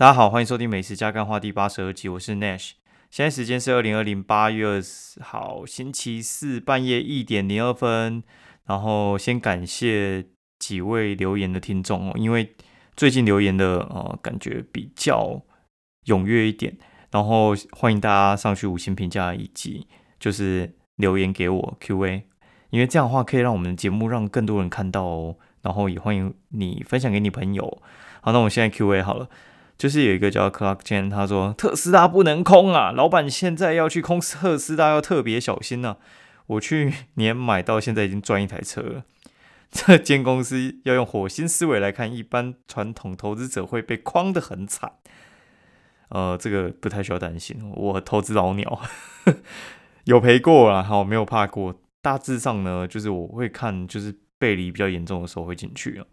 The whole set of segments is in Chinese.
大家好，欢迎收听《美食加干话》第八十二集，我是 Nash。现在时间是二零二零八月二十号星期四半夜一点零二分。然后先感谢几位留言的听众哦，因为最近留言的呃感觉比较踊跃一点。然后欢迎大家上去五星评价以及就是留言给我 Q&A，因为这样的话可以让我们的节目让更多人看到哦。然后也欢迎你分享给你朋友。好，那我现在 Q&A 好了。就是有一个叫 Clark Chen，他说特斯拉不能空啊，老板现在要去空特斯拉要特别小心呐。我去年买到现在已经赚一台车了。这间公司要用火星思维来看，一般传统投资者会被框得很惨。呃，这个不太需要担心，我投资老鸟 有赔过啊，好没有怕过。大致上呢，就是我会看，就是背离比较严重的时候会进去啊。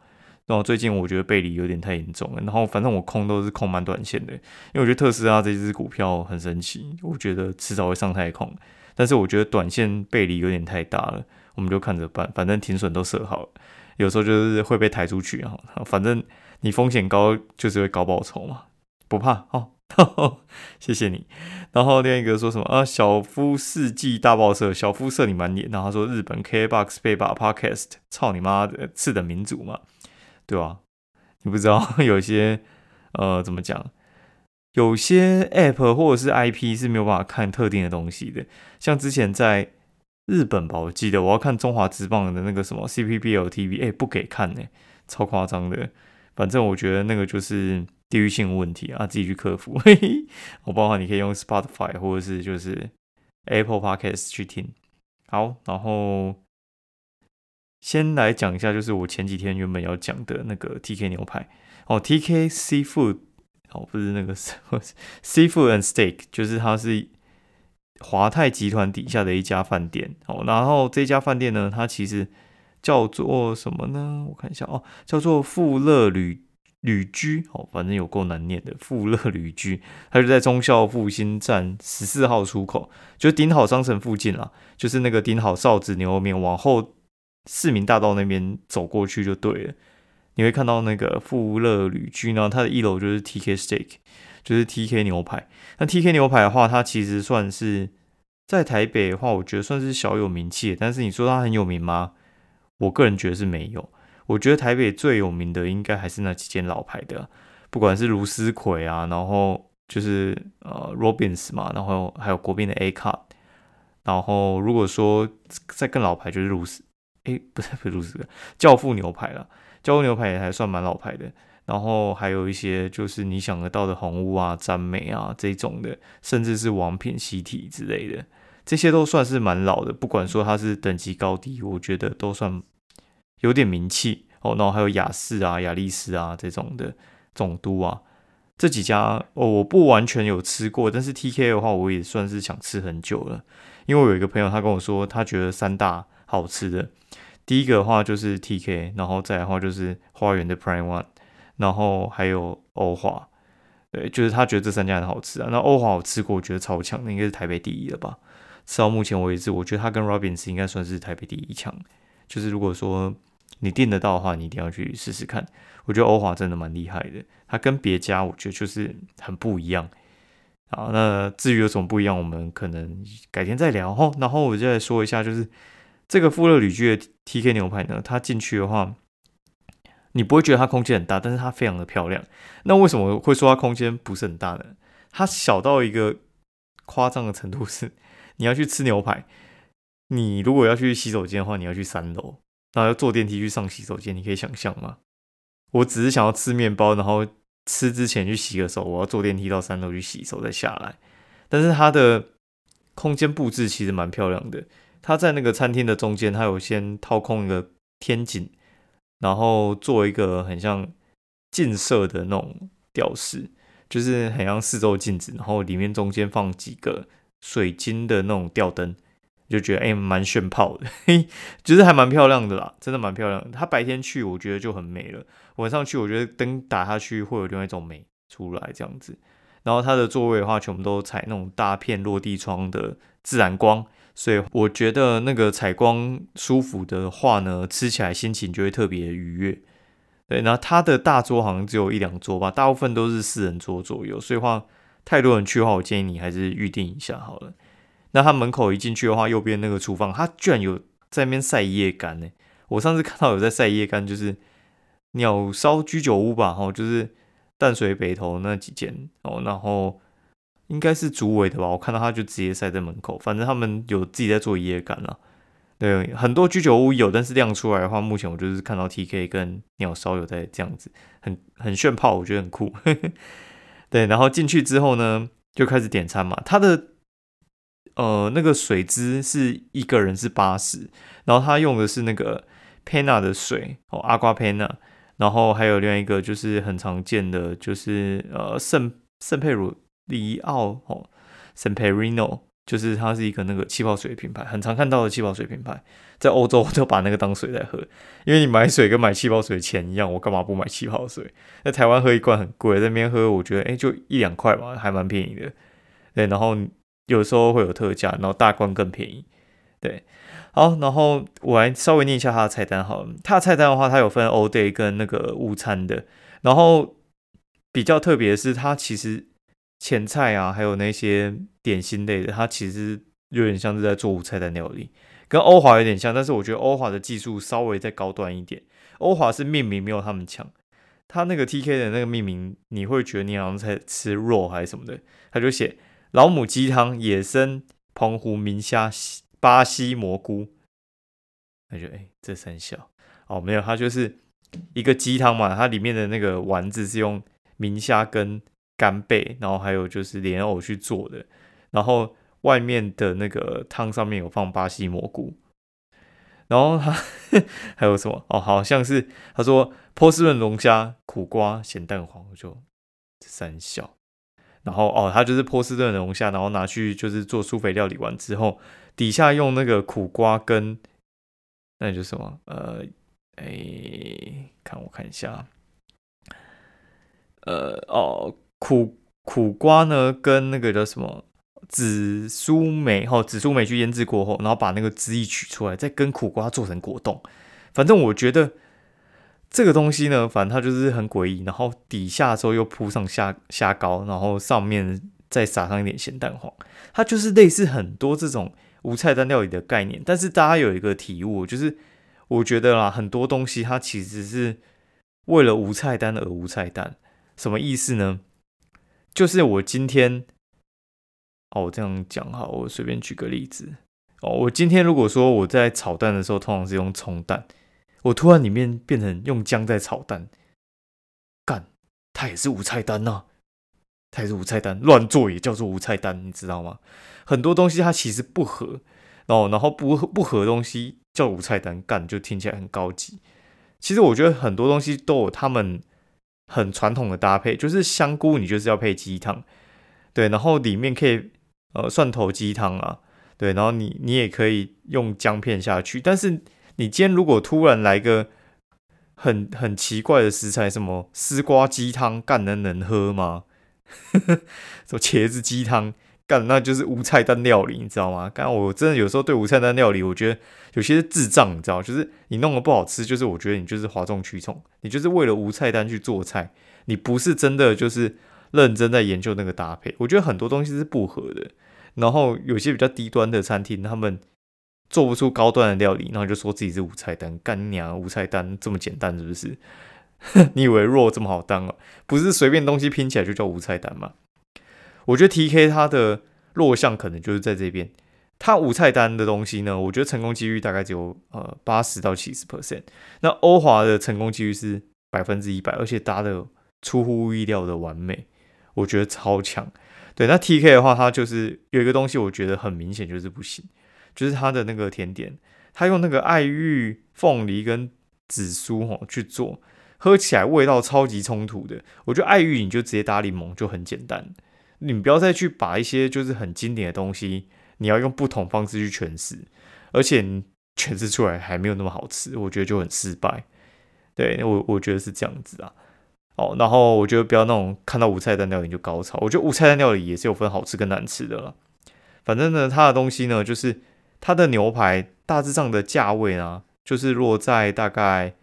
然后最近我觉得背离有点太严重了，然后反正我空都是空蛮短线的，因为我觉得特斯拉这只股票很神奇，我觉得迟早会上太空，但是我觉得短线背离有点太大了，我们就看着办，反正停损都设好了，有时候就是会被抬出去啊，反正你风险高就是会高报酬嘛，不怕哦，谢谢你。然后另一个说什么啊？小夫世纪大报社，小夫射你满脸，然后他说日本 KBox 被把 Podcast，操你妈的次等民主嘛。对啊，你不知道 有些呃怎么讲，有些 App 或者是 IP 是没有办法看特定的东西的。像之前在日本吧，我记得我要看中华职棒的那个什么 CPBL TV，哎，不给看呢，超夸张的。反正我觉得那个就是地域性问题啊，自己去克服。我包括你可以用 Spotify 或者是就是 Apple Podcast 去听。好，然后。先来讲一下，就是我前几天原本要讲的那个 TK 牛排哦，TK Seafood 哦，不是那个 Seafood and Steak，就是它是华泰集团底下的一家饭店哦。然后这家饭店呢，它其实叫做什么呢？我看一下哦，叫做富乐旅旅居哦，反正有够难念的富乐旅居，它就在中校复兴站十四号出口，就顶好商城附近啦，就是那个顶好臊子牛肉面往后。市民大道那边走过去就对了，你会看到那个富乐旅居呢，它的一楼就是 T K Steak，就是 T K 牛排。那 T K 牛排的话，它其实算是在台北的话，我觉得算是小有名气。但是你说它很有名吗？我个人觉得是没有。我觉得台北最有名的应该还是那几间老牌的，不管是卢思奎啊，然后就是呃 Robins 嘛，然后还有国宾的 A Cut，然后如果说再更老牌，就是卢思。哎，不是不是这个教父牛排了，教父牛排也还算蛮老牌的。然后还有一些就是你想得到的红屋啊、詹美啊这种的，甚至是王品西体之类的，这些都算是蛮老的。不管说它是等级高低，我觉得都算有点名气哦。然后还有雅士啊、雅丽丝啊这种的总督啊，这几家哦，我不完全有吃过，但是 T K 的话，我也算是想吃很久了。因为我有一个朋友，他跟我说，他觉得三大好吃的。第一个的话就是 T K，然后再的话就是花园的 Prime One，然后还有欧华，对，就是他觉得这三家很好吃啊。那欧华我吃过，我觉得超强，那应该是台北第一了吧？吃到目前为止，我觉得他跟 Robins 应该算是台北第一强。就是如果说你订得到的话，你一定要去试试看。我觉得欧华真的蛮厉害的，它跟别家我觉得就是很不一样。好，那至于有什么不一样，我们可能改天再聊。然后我再说一下，就是。这个富乐旅居的 T K 牛排呢，它进去的话，你不会觉得它空间很大，但是它非常的漂亮。那为什么会说它空间不是很大呢？它小到一个夸张的程度是，你要去吃牛排，你如果要去洗手间的话，你要去三楼，然后要坐电梯去上洗手间，你可以想象吗？我只是想要吃面包，然后吃之前去洗个手，我要坐电梯到三楼去洗手再下来。但是它的空间布置其实蛮漂亮的。他在那个餐厅的中间，他有先掏空一个天井，然后做一个很像镜射的那种吊饰，就是很像四周镜子，然后里面中间放几个水晶的那种吊灯，就觉得哎蛮炫炮的，嘿，就是还蛮漂亮的啦，真的蛮漂亮。他白天去我觉得就很美了，晚上去我觉得灯打下去会有另外一种美出来这样子。然后它的座位的话，全部都采那种大片落地窗的自然光。所以我觉得那个采光舒服的话呢，吃起来心情就会特别愉悦。对，那它的大桌好像只有一两桌吧，大部分都是四人桌左右，所以话太多人去的话，我建议你还是预定一下好了。那他门口一进去的话，右边那个厨房，他居然有在那边晒叶干呢。我上次看到有在晒叶干，就是鸟烧居酒屋吧，哦，就是淡水北头那几间哦，然后应该是竹尾的吧，我看到他就直接晒在门口，反正他们有自己在做叶干了。对，很多居酒屋有，但是亮出来的话，目前我就是看到 T K 跟鸟烧有在这样子，很很炫炮，我觉得很酷。对，然后进去之后呢，就开始点餐嘛。他的呃那个水资是一个人是八十，然后他用的是那个 Pena 的水哦，阿瓜 Pena，然后还有另外一个就是很常见的就是呃圣圣佩鲁里奥哦，圣佩 Reno。就是它是一个那个气泡水品牌，很常看到的气泡水品牌，在欧洲就把那个当水在喝，因为你买水跟买气泡水的钱一样，我干嘛不买气泡水？在台湾喝一罐很贵，在那边喝我觉得哎就一两块嘛，还蛮便宜的。对，然后有时候会有特价，然后大罐更便宜。对，好，然后我来稍微念一下它的菜单好了。它的菜单的话，它有分 all day 跟那个午餐的，然后比较特别的是它其实。前菜啊，还有那些点心类的，它其实有点像是在做午菜单料理，跟欧华有点像，但是我觉得欧华的技术稍微再高端一点。欧华是命名没有他们强，他那个 T K 的那个命名，你会觉得你好像在吃肉还是什么的，他就写老母鸡汤、野生澎湖明虾、巴西蘑菇，那就哎这三小哦没有，它就是一个鸡汤嘛，它里面的那个丸子是用明虾跟。干贝，然后还有就是莲藕去做的，然后外面的那个汤上面有放巴西蘑菇，然后它 还有什么哦？好像是他说波士顿龙虾、苦瓜、咸蛋黄，就三小。然后哦，它就是波士顿龙虾，然后拿去就是做苏肥料理完之后，底下用那个苦瓜跟那就什么呃，哎，看我看一下，呃哦。苦苦瓜呢，跟那个叫什么紫苏梅哈，紫苏梅去腌制过后，然后把那个汁液取出来，再跟苦瓜做成果冻。反正我觉得这个东西呢，反正它就是很诡异。然后底下之后又铺上虾虾膏，然后上面再撒上一点咸蛋黄，它就是类似很多这种无菜单料理的概念。但是大家有一个体悟，就是我觉得啦，很多东西它其实是为了无菜单而无菜单。什么意思呢？就是我今天，哦，我这样讲哈，我随便举个例子哦，我今天如果说我在炒蛋的时候，通常是用葱蛋，我突然里面变成用姜在炒蛋，干，它也是无菜单呐，它也是无菜单，乱做也叫做无菜单，你知道吗？很多东西它其实不合，哦，然后不合不合东西叫无菜单，干就听起来很高级。其实我觉得很多东西都有他们。很传统的搭配就是香菇，你就是要配鸡汤，对，然后里面可以呃蒜头鸡汤啊，对，然后你你也可以用姜片下去，但是你今天如果突然来个很很奇怪的食材，什么丝瓜鸡汤，干能能喝吗？什么茄子鸡汤？干，那就是无菜单料理，你知道吗？刚刚我真的有时候对无菜单料理，我觉得有些智障，你知道，就是你弄的不好吃，就是我觉得你就是哗众取宠，你就是为了无菜单去做菜，你不是真的就是认真在研究那个搭配。我觉得很多东西是不合的。然后有些比较低端的餐厅，他们做不出高端的料理，然后就说自己是无菜单，干娘无菜单这么简单是不是？你以为肉这么好当啊？不是随便东西拼起来就叫无菜单吗？我觉得 T K 它的弱项可能就是在这边，它五菜单的东西呢，我觉得成功几率大概只有呃八十到七十 percent。那欧华的成功几率是百分之一百，而且搭的出乎意料的完美，我觉得超强。对，那 T K 的话，它就是有一个东西，我觉得很明显就是不行，就是它的那个甜点，它用那个爱玉凤梨跟紫苏哦去做，喝起来味道超级冲突的。我觉得爱玉你就直接搭柠檬就很简单。你不要再去把一些就是很经典的东西，你要用不同方式去诠释，而且诠释出来还没有那么好吃，我觉得就很失败。对我，我觉得是这样子啊。哦，然后我觉得不要那种看到无菜单料理就高潮，我觉得无菜单料理也是有分好吃跟难吃的了。反正呢，它的东西呢，就是它的牛排大致上的价位呢，就是落在大概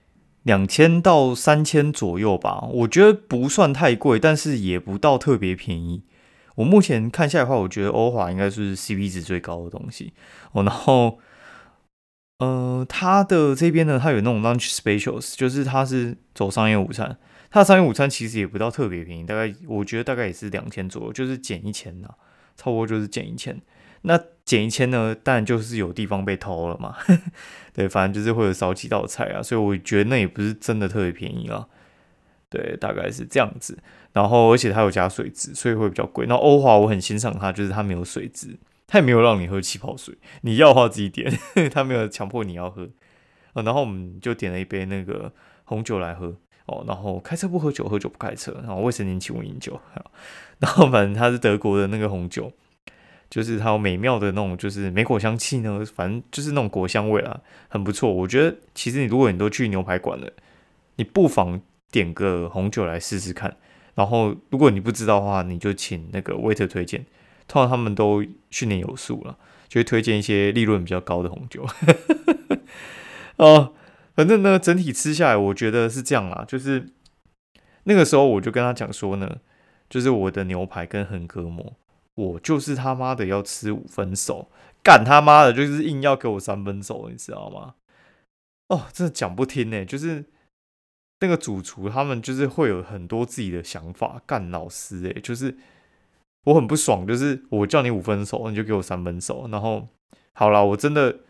两千到三千左右吧，我觉得不算太贵，但是也不到特别便宜。我目前看下来的话，我觉得欧华应该是 CP 值最高的东西哦。然后，呃，它的这边呢，它有那种 lunch specials，就是它是走商业午餐。它的商业午餐其实也不到特别便宜，大概我觉得大概也是两千左右，就是减一千呐，差不多就是减一千。那减一千呢，当然就是有地方被偷了嘛。对，反正就是会有少几道菜啊，所以我觉得那也不是真的特别便宜啊。对，大概是这样子。然后，而且它有加水质，所以会比较贵。那欧华我很欣赏它，就是它没有水质，它也没有让你喝气泡水，你要的话自己点，它没有强迫你要喝。然后我们就点了一杯那个红酒来喝哦。然后开车不喝酒，喝酒不开车。然后未成年请勿饮酒。然后反正它是德国的那个红酒。就是它有美妙的那种，就是梅果香气呢，反正就是那种果香味啊，很不错。我觉得其实你如果你都去牛排馆了，你不妨点个红酒来试试看。然后如果你不知道的话，你就请那个 waiter 推荐，通常他们都训练有素了，就会推荐一些利润比较高的红酒。哦，反正呢，整体吃下来，我觉得是这样啦。就是那个时候我就跟他讲说呢，就是我的牛排跟横膈膜。我就是他妈的要吃五分熟，干他妈的，就是硬要给我三分熟，你知道吗？哦，真的讲不听呢，就是那个主厨他们就是会有很多自己的想法，干老师哎，就是我很不爽，就是我叫你五分熟，你就给我三分熟，然后好了，我真的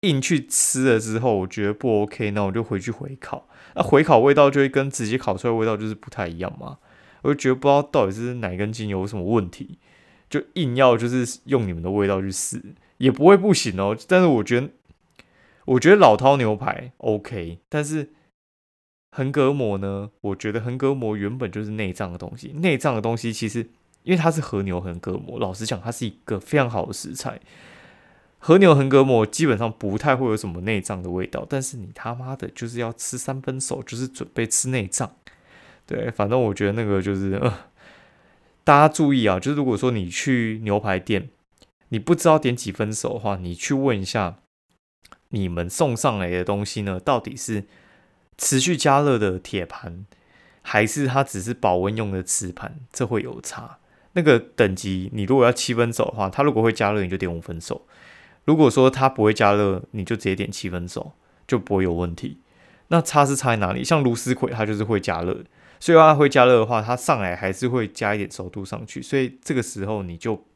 硬去吃了之后，我觉得不 OK，那我就回去回烤，那回烤味道就会跟直接烤出来味道就是不太一样嘛，我就觉得不知道到底是哪根筋有什么问题。就硬要就是用你们的味道去试，也不会不行哦。但是我觉得，我觉得老饕牛排 OK，但是横膈膜呢？我觉得横膈膜原本就是内脏的东西，内脏的东西其实因为它是和牛横膈膜，老实讲，它是一个非常好的食材。和牛横膈膜基本上不太会有什么内脏的味道，但是你他妈的就是要吃三分熟，就是准备吃内脏。对，反正我觉得那个就是。大家注意啊，就是如果说你去牛排店，你不知道点几分熟的话，你去问一下你们送上来的东西呢，到底是持续加热的铁盘，还是它只是保温用的瓷盘？这会有差。那个等级，你如果要七分熟的话，它如果会加热，你就点五分熟；如果说它不会加热，你就直接点七分熟，就不会有问题。那差是差在哪里？像芦丝葵，它就是会加热。所以它会加热的话，它上来还是会加一点熟度上去，所以这个时候你就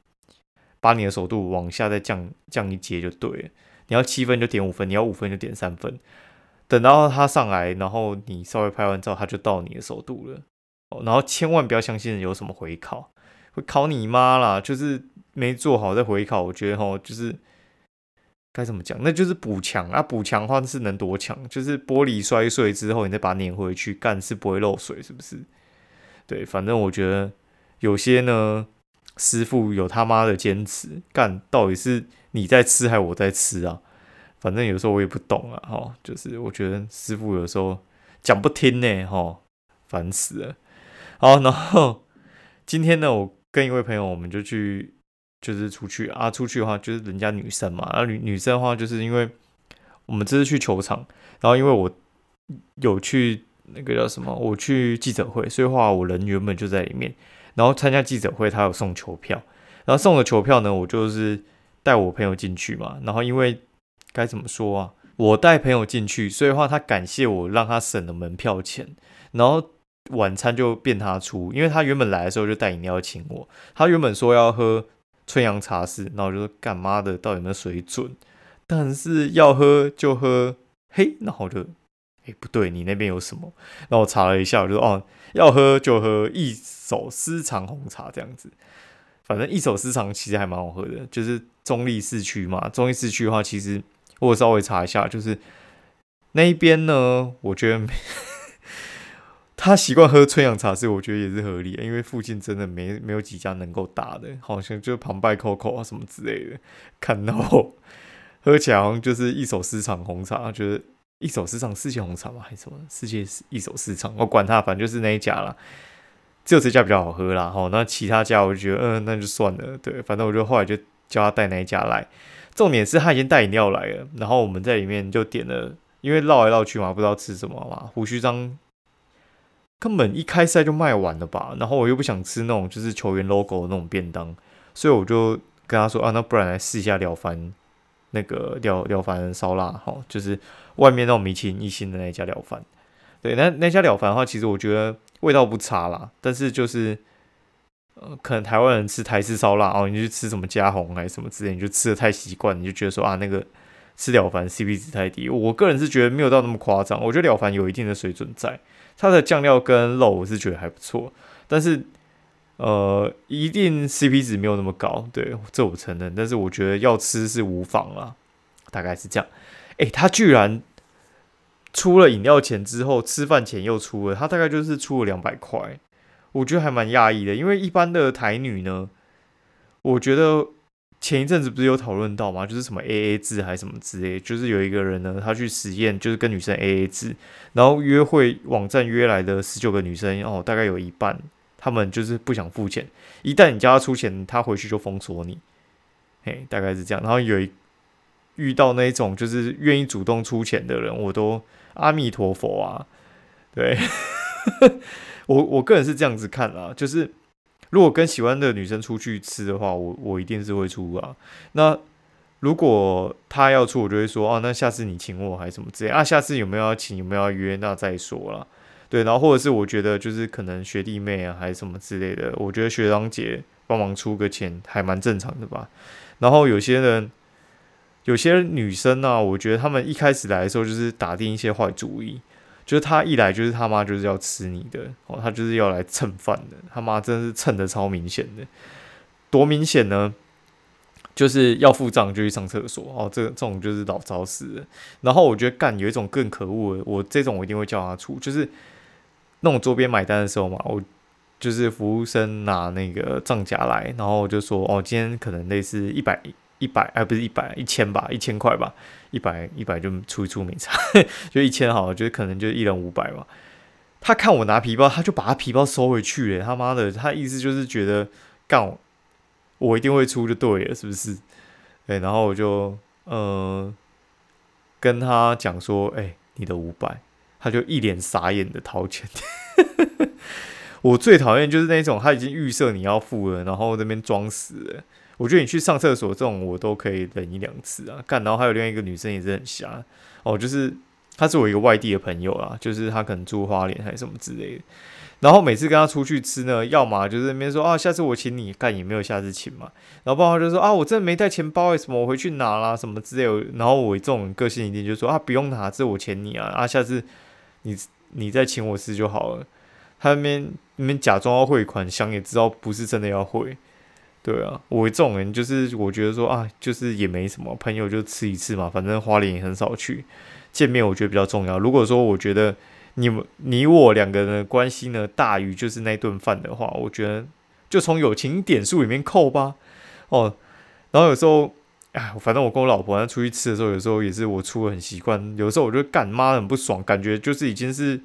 把你的熟度往下再降降一阶就对了。你要七分就点五分，你要五分就点三分。等到他上来，然后你稍微拍完照，他就到你的手度了。然后千万不要相信有什么回烤，会烤你妈啦！就是没做好再回烤，我觉得哈，就是。该怎么讲？那就是补强啊！补强的话是能多强？就是玻璃摔碎之后，你再把它粘回去，干是不会漏水，是不是？对，反正我觉得有些呢，师傅有他妈的坚持，干到底是你在吃还是我在吃啊？反正有时候我也不懂啊，哈，就是我觉得师傅有时候讲不听呢，哈，烦死了。好，然后今天呢，我跟一位朋友，我们就去。就是出去啊，出去的话就是人家女生嘛，然后女女生的话就是因为我们这次去球场，然后因为我有去那个叫什么，我去记者会，所以话我人原本就在里面，然后参加记者会他有送球票，然后送的球票呢，我就是带我朋友进去嘛，然后因为该怎么说啊，我带朋友进去，所以的话他感谢我让他省了门票钱，然后晚餐就变他出，因为他原本来的时候就带饮料请我，他原本说要喝。春阳茶室，然后我就说干妈的到底有没有水准？但是要喝就喝，嘿，然后就，哎，不对，你那边有什么？然后我查了一下，我就说哦，要喝就喝一手私藏红茶这样子。反正一手私藏其实还蛮好喝的，就是中立市区嘛。中立市区的话，其 实我稍微查一下，就是那一边呢，我觉得。他习惯喝春阳茶是，我觉得也是合理，因为附近真的没没有几家能够打的，好像就旁拜 Coco 啊什么之类的。看到喝起来好像就是一手市场红茶，觉得一手市场世界红茶吗？还是什么世界一手市场？我管他，反正就是那一家啦，只有这家比较好喝啦。哈，那其他家我就觉得，嗯，那就算了。对，反正我就后来就叫他带那一家来。重点是他已经带饮料来了，然后我们在里面就点了因为绕来绕去嘛，不知道吃什么嘛。胡须章根本一开赛就卖完了吧，然后我又不想吃那种就是球员 logo 那种便当，所以我就跟他说啊，那不然来试一下了凡那个了了凡烧腊哈，就是外面那种米其林一星的那家了凡。对，那那家了凡的话，其实我觉得味道不差啦，但是就是呃，可能台湾人吃台式烧腊哦，你去吃什么嘉宏还是什么之类，你就吃的太习惯，你就觉得说啊那个。吃了凡 CP 值太低，我个人是觉得没有到那么夸张。我觉得了凡有一定的水准在，它的酱料跟肉我是觉得还不错，但是呃，一定 CP 值没有那么高，对，这我承认。但是我觉得要吃是无妨啦，大概是这样。诶，他居然出了饮料钱之后，吃饭钱又出了，他大概就是出了两百块，我觉得还蛮讶异的，因为一般的台女呢，我觉得。前一阵子不是有讨论到吗？就是什么 A A 制还是什么之类，就是有一个人呢，他去实验，就是跟女生 A A 制，然后约会网站约来的十九个女生哦，大概有一半，他们就是不想付钱，一旦你叫他出钱，他回去就封锁你，嘿，大概是这样。然后有一遇到那种就是愿意主动出钱的人，我都阿弥陀佛啊，对 我我个人是这样子看啊，就是。如果跟喜欢的女生出去吃的话，我我一定是会出啊。那如果她要出，我就会说哦，那下次你请我还是什么之类啊？下次有没有要请，有没有要约，那再说了。对，然后或者是我觉得就是可能学弟妹啊，还是什么之类的，我觉得学长姐帮忙出个钱还蛮正常的吧。然后有些人，有些女生呢，我觉得他们一开始来的时候就是打定一些坏主意。就是他一来就是他妈就是要吃你的哦，他就是要来蹭饭的，他妈真的是蹭的超明显的，多明显呢？就是要付账就去上厕所哦，这这种就是老早死。然后我觉得干有一种更可恶的，我这种我一定会叫他出，就是那种桌边买单的时候嘛，我就是服务生拿那个账夹来，然后我就说哦，今天可能类似一百。一百哎，不是一百，一千吧，一千块吧，一百一百就出一出没差，就一千好了，就可能就一人五百吧。他看我拿皮包，他就把他皮包收回去了。他妈的，他意思就是觉得干我，我一定会出就对了，是不是？对，然后我就呃跟他讲说，哎，你的五百，他就一脸傻眼的掏钱。我最讨厌就是那种他已经预设你要付了，然后那边装死。我觉得你去上厕所这种我都可以忍一两次啊，干。然后还有另外一个女生也是很瞎哦，就是她是我一个外地的朋友啊，就是她可能住花莲还是什么之类的。然后每次跟她出去吃呢，要么就是那边说啊，下次我请你，干也没有下次请嘛。然后爸爸就说啊，我真的没带钱包，什么我回去拿啦什么之类。然后我这种个性一定就说啊，不用拿，这我请你啊，啊下次你你再请我吃就好了。他那边那边假装要汇款，想也知道不是真的要汇。对啊，我这种人就是我觉得说啊，就是也没什么朋友就吃一次嘛，反正花莲也很少去见面，我觉得比较重要。如果说我觉得你们你我两个人的关系呢大于就是那顿饭的话，我觉得就从友情点数里面扣吧。哦，然后有时候哎，反正我跟我老婆出去吃的时候，有时候也是我出的很习惯，有时候我就干妈很不爽，感觉就是已经是。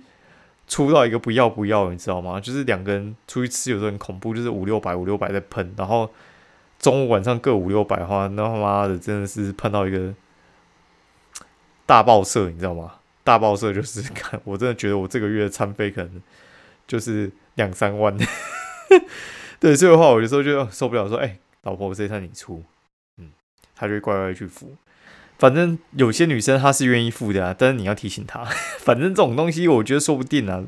出到一个不要不要，你知道吗？就是两个人出去吃，有时候很恐怖，就是五六百五六百在喷，然后中午晚上各五六百的话，那他妈的真的是喷到一个大爆社，你知道吗？大爆社就是看，我真的觉得我这个月的餐费可能就是两三万。对，所以的话，我有时候就受不了，说：“哎，老婆，我这餐你出。”嗯，他就会乖乖去付。反正有些女生她是愿意付的啊，但是你要提醒她。反正这种东西，我觉得说不定啊。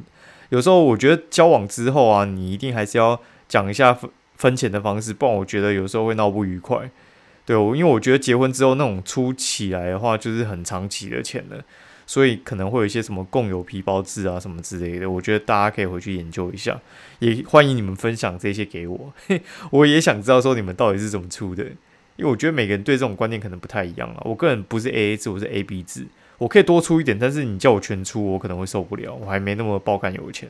有时候我觉得交往之后啊，你一定还是要讲一下分分钱的方式，不然我觉得有时候会闹不愉快。对，因为我觉得结婚之后那种出起来的话，就是很长期的钱了，所以可能会有一些什么共有皮包制啊什么之类的。我觉得大家可以回去研究一下，也欢迎你们分享这些给我，我也想知道说你们到底是怎么出的。因为我觉得每个人对这种观念可能不太一样啊。我个人不是 A A 制，我是 A B 制。我可以多出一点，但是你叫我全出，我可能会受不了。我还没那么爆肝有钱，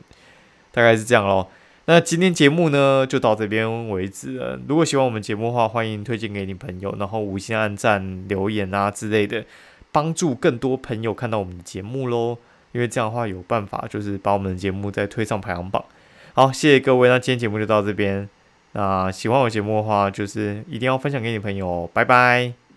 大概是这样咯。那今天节目呢，就到这边为止了。如果喜欢我们节目的话，欢迎推荐给你朋友，然后五星按赞、留言啊之类的，帮助更多朋友看到我们的节目喽。因为这样的话有办法，就是把我们的节目再推上排行榜。好，谢谢各位。那今天节目就到这边。那喜欢我节目的话，就是一定要分享给你朋友。拜拜。